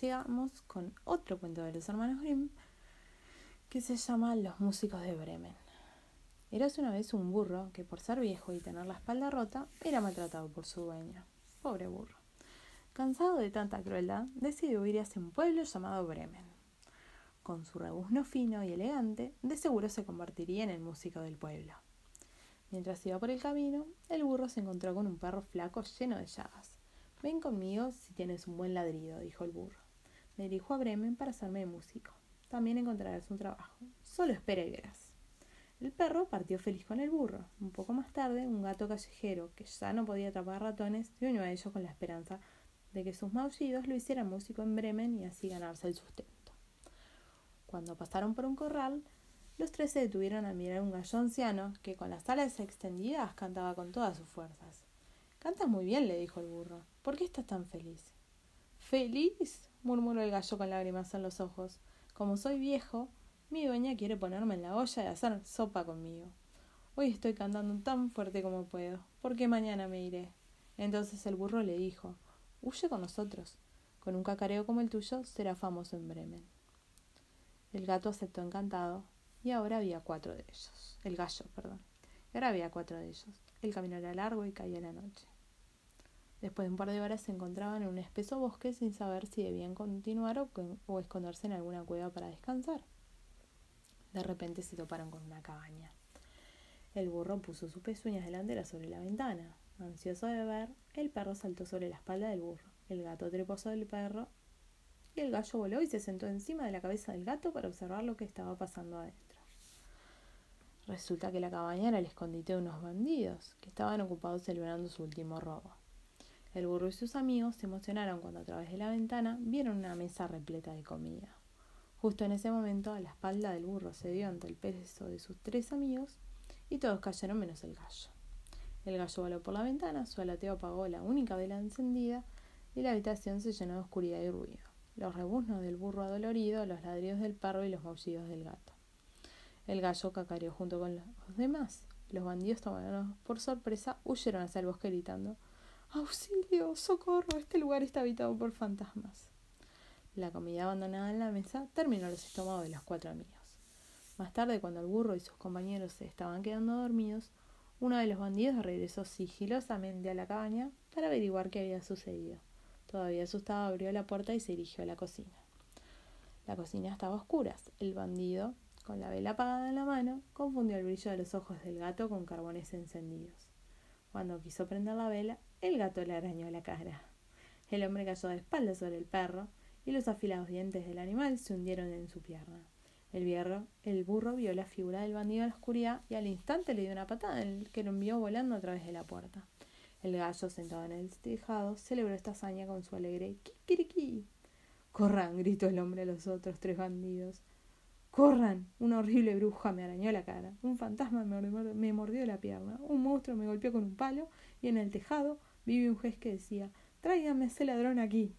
llegamos con otro cuento de los hermanos Grimm que se llama Los músicos de Bremen. Eras una vez un burro que por ser viejo y tener la espalda rota era maltratado por su dueña. Pobre burro. Cansado de tanta crueldad, decidió ir hacia un pueblo llamado Bremen. Con su rebuzno fino y elegante, de seguro se convertiría en el músico del pueblo. Mientras iba por el camino, el burro se encontró con un perro flaco lleno de llagas. Ven conmigo si tienes un buen ladrido, dijo el burro. Me dirijo a Bremen para hacerme músico. También encontrarás un trabajo. Solo espera y. El perro partió feliz con el burro. Un poco más tarde, un gato callejero, que ya no podía atrapar ratones, se unió a ellos con la esperanza de que sus maullidos lo hicieran músico en Bremen y así ganarse el sustento. Cuando pasaron por un corral, los tres se detuvieron a mirar un gallo anciano que con las alas extendidas cantaba con todas sus fuerzas. Cantas muy bien, le dijo el burro. ¿Por qué estás tan feliz? ¿Feliz? Murmuró el gallo con lágrimas en los ojos. Como soy viejo, mi dueña quiere ponerme en la olla y hacer sopa conmigo. Hoy estoy cantando tan fuerte como puedo, porque mañana me iré. Entonces el burro le dijo Huye con nosotros. Con un cacareo como el tuyo será famoso en Bremen. El gato aceptó encantado y ahora había cuatro de ellos. El gallo, perdón. Y ahora había cuatro de ellos. El camino era largo y caía la noche. Después de un par de horas se encontraban en un espeso bosque sin saber si debían continuar o, esconderse en alguna cueva para descansar. De repente se toparon con una cabaña. El burro puso sus pezuñas delanteras sobre la ventana. Ansioso de ver, el perro saltó sobre la espalda del burro. El gato trepó sobre el perro y el gallo voló y se sentó encima de la cabeza del gato para observar lo que estaba pasando adentro. Resulta que la cabaña era el escondite de unos bandidos que estaban ocupados celebrando su último robo. El burro y sus amigos se emocionaron cuando a través de la ventana vieron una mesa repleta de comida. Justo en ese momento, a la espalda del burro se dio ante el peso de sus tres amigos y todos cayeron menos el gallo. El gallo voló por la ventana, su alateo apagó la única vela encendida y la habitación se llenó de oscuridad y ruido. Los rebuznos del burro adolorido, los ladridos del perro y los maullidos del gato. El gallo cacareó junto con los demás. Los bandidos tomados por sorpresa huyeron hacia el bosque gritando Auxilio, socorro, este lugar está habitado por fantasmas. La comida abandonada en la mesa terminó los estómagos de los cuatro amigos. Más tarde, cuando el burro y sus compañeros se estaban quedando dormidos, uno de los bandidos regresó sigilosamente a la cabaña para averiguar qué había sucedido. Todavía asustado abrió la puerta y se dirigió a la cocina. La cocina estaba a oscuras. El bandido con la vela apagada en la mano, confundió el brillo de los ojos del gato con carbones encendidos. Cuando quiso prender la vela, el gato le arañó la cara. El hombre cayó de espaldas sobre el perro y los afilados dientes del animal se hundieron en su pierna. El, el burro vio la figura del bandido en la oscuridad y al instante le dio una patada que lo envió volando a través de la puerta. El gallo, sentado en el tejado, celebró esta hazaña con su alegre kikiriki. Corran, gritó el hombre a los otros tres bandidos. Corran. Una horrible bruja me arañó la cara. Un fantasma me mordió la pierna. Un monstruo me golpeó con un palo. Y en el tejado vive un juez que decía Tráigame ese ladrón aquí.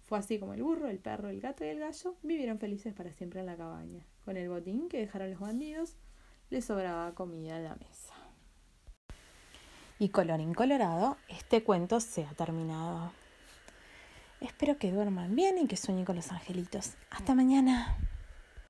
Fue así como el burro, el perro, el gato y el gallo vivieron felices para siempre en la cabaña. Con el botín que dejaron los bandidos, les sobraba comida en la mesa. Y colorín colorado, este cuento se ha terminado. Espero que duerman bien y que sueñen con los angelitos. Hasta mañana.